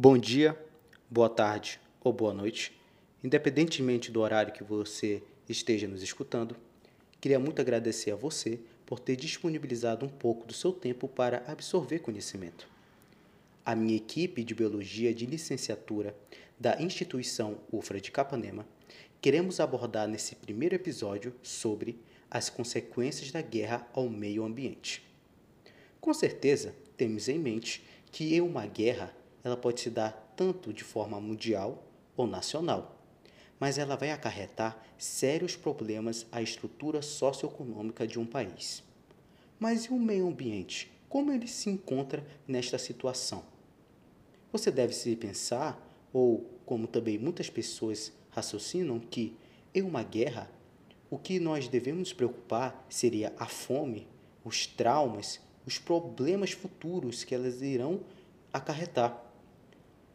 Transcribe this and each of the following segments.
Bom dia, boa tarde ou boa noite, independentemente do horário que você esteja nos escutando. Queria muito agradecer a você por ter disponibilizado um pouco do seu tempo para absorver conhecimento. A minha equipe de biologia de licenciatura da instituição UFRA de Capanema, queremos abordar nesse primeiro episódio sobre as consequências da guerra ao meio ambiente. Com certeza, temos em mente que uma guerra ela pode se dar tanto de forma mundial ou nacional, mas ela vai acarretar sérios problemas à estrutura socioeconômica de um país. Mas e o meio ambiente? Como ele se encontra nesta situação? Você deve se pensar, ou como também muitas pessoas raciocinam, que em uma guerra o que nós devemos preocupar seria a fome, os traumas, os problemas futuros que elas irão acarretar.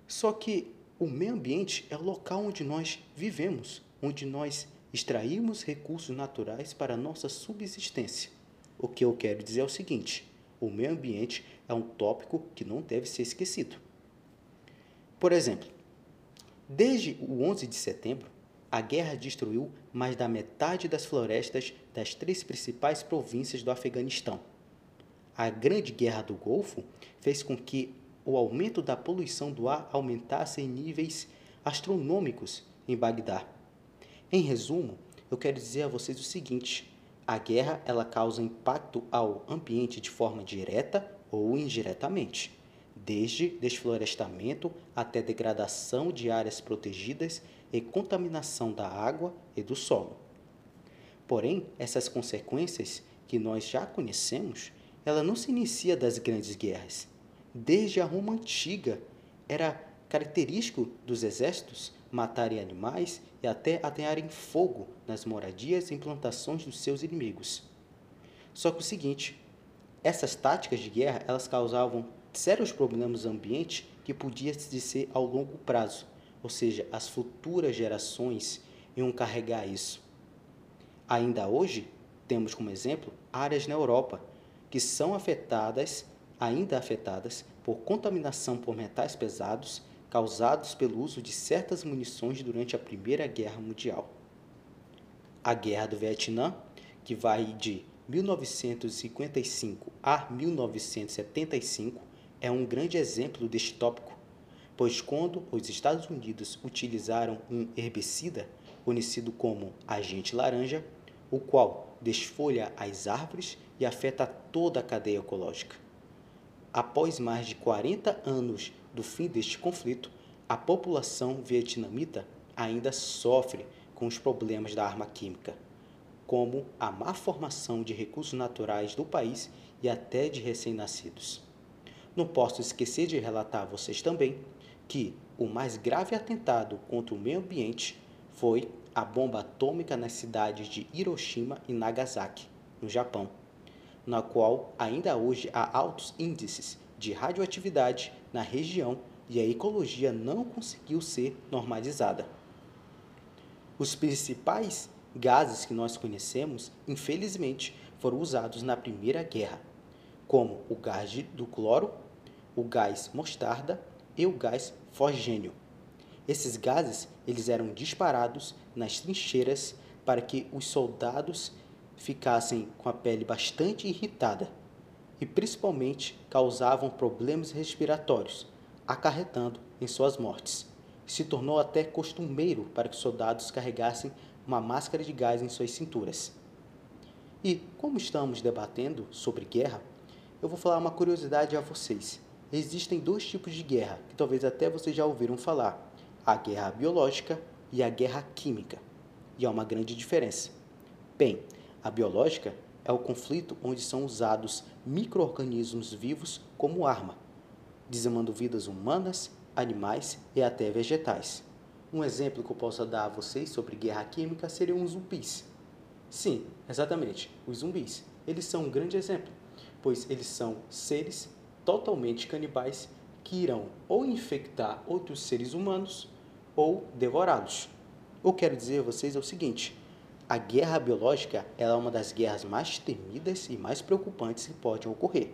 Só que o meio ambiente é o local onde nós vivemos, onde nós extraímos recursos naturais para a nossa subsistência. O que eu quero dizer é o seguinte: o meio ambiente é um tópico que não deve ser esquecido. Por exemplo, desde o 11 de setembro, a guerra destruiu mais da metade das florestas das três principais províncias do Afeganistão. A Grande Guerra do Golfo fez com que o aumento da poluição do ar aumentasse em níveis astronômicos em Bagdá. Em resumo, eu quero dizer a vocês o seguinte: a guerra ela causa impacto ao ambiente de forma direta ou indiretamente, desde desflorestamento até degradação de áreas protegidas e contaminação da água e do solo. Porém, essas consequências que nós já conhecemos, ela não se inicia das grandes guerras, desde a Roma antiga. Era característico dos exércitos matarem animais e até atearem fogo nas moradias e implantações dos seus inimigos. Só que o seguinte, essas táticas de guerra, elas causavam sérios problemas no ambiente que podia se ser ao longo prazo, ou seja, as futuras gerações iam carregar isso. Ainda hoje, temos como exemplo áreas na Europa que são afetadas ainda afetadas por contaminação por metais pesados causados pelo uso de certas munições durante a Primeira Guerra Mundial. A Guerra do Vietnã, que vai de 1955 a 1975, é um grande exemplo deste tópico, pois quando os Estados Unidos utilizaram um herbicida conhecido como agente laranja, o qual desfolha as árvores e afeta toda a cadeia ecológica. Após mais de 40 anos do fim deste conflito, a população vietnamita ainda sofre com os problemas da arma química, como a má formação de recursos naturais do país e até de recém-nascidos. Não posso esquecer de relatar a vocês também que o mais grave atentado contra o meio ambiente foi a bomba atômica nas cidades de Hiroshima e Nagasaki, no Japão na qual ainda hoje há altos índices de radioatividade na região e a ecologia não conseguiu ser normalizada. Os principais gases que nós conhecemos, infelizmente, foram usados na Primeira Guerra, como o gás do cloro, o gás mostarda e o gás fosgênio. Esses gases eles eram disparados nas trincheiras para que os soldados ficassem com a pele bastante irritada e principalmente causavam problemas respiratórios, acarretando em suas mortes. Se tornou até costumeiro para que soldados carregassem uma máscara de gás em suas cinturas. E, como estamos debatendo sobre guerra, eu vou falar uma curiosidade a vocês. Existem dois tipos de guerra que talvez até vocês já ouviram falar: a guerra biológica e a guerra química. E há uma grande diferença. Bem, a biológica é o conflito onde são usados microorganismos vivos como arma, dizimando vidas humanas, animais e até vegetais. Um exemplo que eu posso dar a vocês sobre guerra química seriam os zumbis. Sim, exatamente, os zumbis. Eles são um grande exemplo, pois eles são seres totalmente canibais que irão ou infectar outros seres humanos ou devorá-los. O que quero dizer a vocês é o seguinte: a guerra biológica é uma das guerras mais temidas e mais preocupantes que podem ocorrer.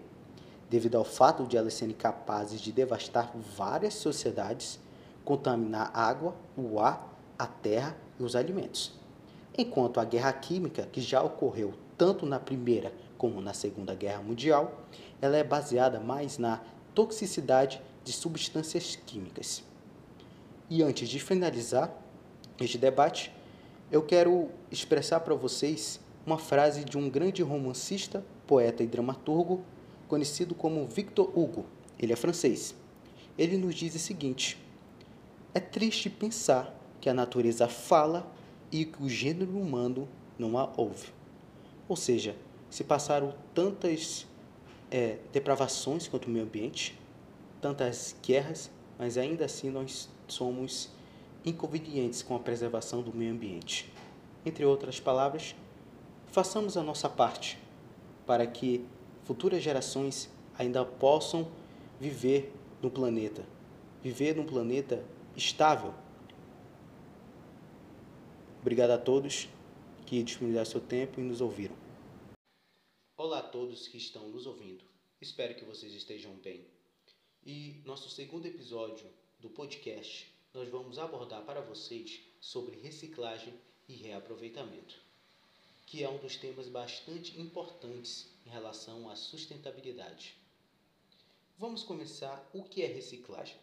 devido ao fato de elas serem capazes de devastar várias sociedades, contaminar a água, o ar, a terra e os alimentos. Enquanto a guerra química, que já ocorreu tanto na Primeira como na Segunda Guerra Mundial, ela é baseada mais na toxicidade de substâncias químicas. E antes de finalizar este debate, eu quero expressar para vocês uma frase de um grande romancista, poeta e dramaturgo conhecido como Victor Hugo. Ele é francês. Ele nos diz o seguinte: É triste pensar que a natureza fala e que o gênero humano não a ouve. Ou seja, se passaram tantas é, depravações contra o meio ambiente, tantas guerras, mas ainda assim nós somos inconvenientes com a preservação do meio ambiente. Entre outras palavras, façamos a nossa parte para que futuras gerações ainda possam viver no planeta, viver num planeta estável. Obrigado a todos que disponibilizaram seu tempo e nos ouviram. Olá a todos que estão nos ouvindo. Espero que vocês estejam bem. E nosso segundo episódio do podcast, nós vamos abordar para vocês sobre reciclagem e reaproveitamento, que é um dos temas bastante importantes em relação à sustentabilidade. Vamos começar o que é reciclagem.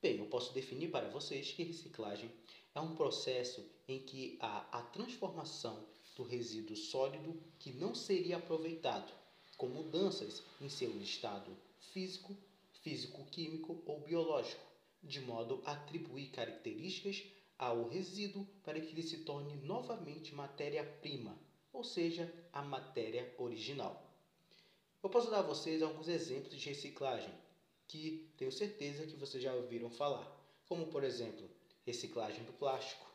Bem, eu posso definir para vocês que reciclagem é um processo em que há a transformação do resíduo sólido que não seria aproveitado, com mudanças em seu estado físico, físico-químico ou biológico, de modo a atribuir características ao resíduo para que ele se torne novamente matéria-prima, ou seja, a matéria original. Eu posso dar a vocês alguns exemplos de reciclagem que tenho certeza que vocês já ouviram falar, como por exemplo, reciclagem do plástico,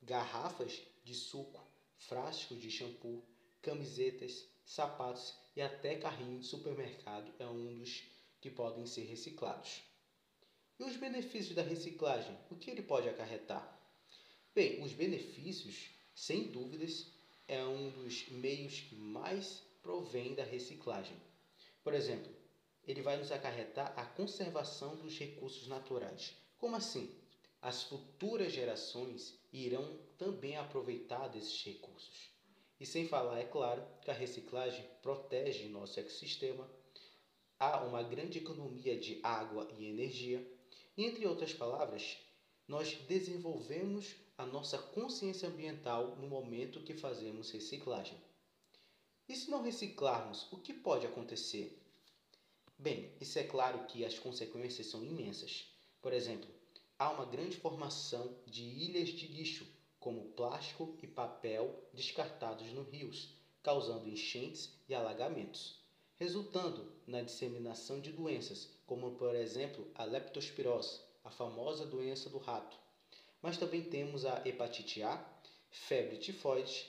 garrafas de suco, frascos de shampoo, camisetas, sapatos e até carrinho de supermercado é um dos que podem ser reciclados. E os benefícios da reciclagem? O que ele pode acarretar? Bem, os benefícios, sem dúvidas, é um dos meios que mais provém da reciclagem. Por exemplo, ele vai nos acarretar a conservação dos recursos naturais. Como assim? As futuras gerações irão também aproveitar desses recursos. E sem falar, é claro, que a reciclagem protege nosso ecossistema, há uma grande economia de água e energia, entre outras palavras, nós desenvolvemos a nossa consciência ambiental no momento que fazemos reciclagem. E se não reciclarmos, o que pode acontecer? Bem, isso é claro que as consequências são imensas. Por exemplo, há uma grande formação de ilhas de lixo, como plástico e papel descartados nos rios, causando enchentes e alagamentos, resultando na disseminação de doenças, como por exemplo a leptospirose, a famosa doença do rato. Mas também temos a hepatite A, febre tifoide,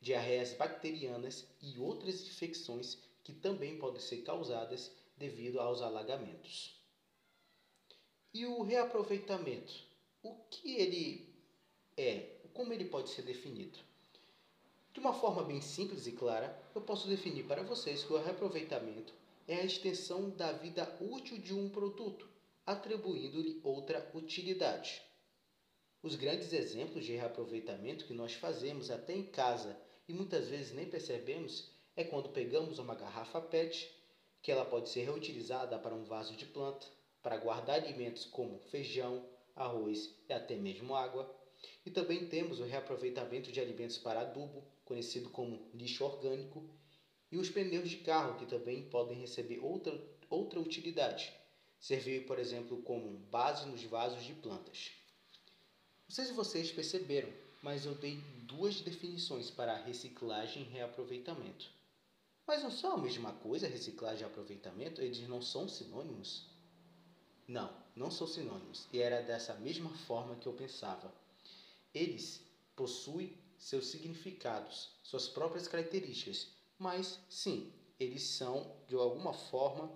diarreias bacterianas e outras infecções que também podem ser causadas devido aos alagamentos. E o reaproveitamento? O que ele é? Como ele pode ser definido? De uma forma bem simples e clara, eu posso definir para vocês que o reaproveitamento é a extensão da vida útil de um produto, atribuindo-lhe outra utilidade. Os grandes exemplos de reaproveitamento que nós fazemos até em casa e muitas vezes nem percebemos é quando pegamos uma garrafa PET, que ela pode ser reutilizada para um vaso de planta, para guardar alimentos como feijão, arroz e até mesmo água. E também temos o reaproveitamento de alimentos para adubo, conhecido como lixo orgânico, e os pneus de carro, que também podem receber outra, outra utilidade, servir, por exemplo, como base nos vasos de plantas. Não sei se vocês perceberam, mas eu dei duas definições para reciclagem e reaproveitamento. Mas não são a mesma coisa, reciclagem e aproveitamento? Eles não são sinônimos? Não, não são sinônimos. E era dessa mesma forma que eu pensava. Eles possuem seus significados, suas próprias características, mas sim, eles são, de alguma forma,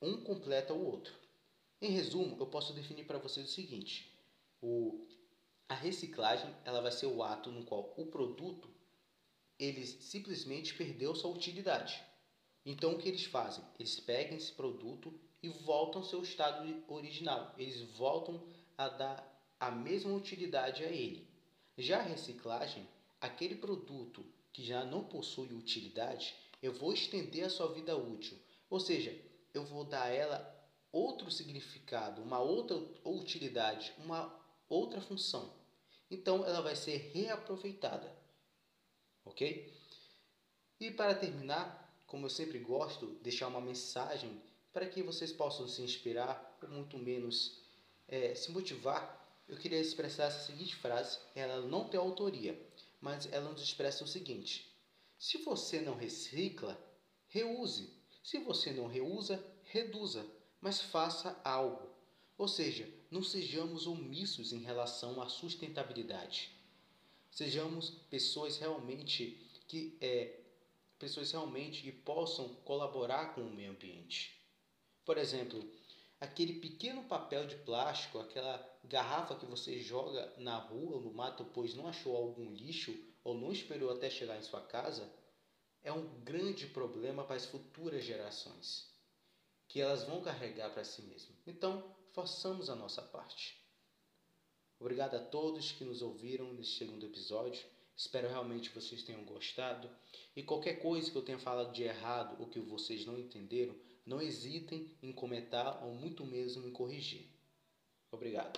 um completa o outro. Em resumo, eu posso definir para vocês o seguinte: o, a reciclagem ela vai ser o ato no qual o produto ele simplesmente perdeu sua utilidade. Então o que eles fazem? Eles pegam esse produto e voltam ao seu estado original. Eles voltam a dar a mesma utilidade a ele. Já a reciclagem, aquele produto que já não possui utilidade, eu vou estender a sua vida útil. Ou seja, eu vou dar a ela outro significado, uma outra utilidade, uma outra função. Então ela vai ser reaproveitada. Ok? E para terminar, como eu sempre gosto, deixar uma mensagem para que vocês possam se inspirar ou muito menos é, se motivar. Eu queria expressar essa seguinte frase. Ela não tem autoria, mas ela nos expressa o seguinte: se você não recicla, reuse. Se você não reusa, reduza, mas faça algo. Ou seja, não sejamos omissos em relação à sustentabilidade. Sejamos pessoas realmente que é, pessoas realmente que possam colaborar com o meio ambiente. Por exemplo, aquele pequeno papel de plástico, aquela garrafa que você joga na rua ou no mato pois não achou algum lixo ou não esperou até chegar em sua casa, é um grande problema para as futuras gerações, que elas vão carregar para si mesmas. Então, façamos a nossa parte. Obrigado a todos que nos ouviram neste segundo episódio. Espero realmente que vocês tenham gostado. E qualquer coisa que eu tenha falado de errado ou que vocês não entenderam, não hesitem em comentar ou muito mesmo em corrigir. Obrigado.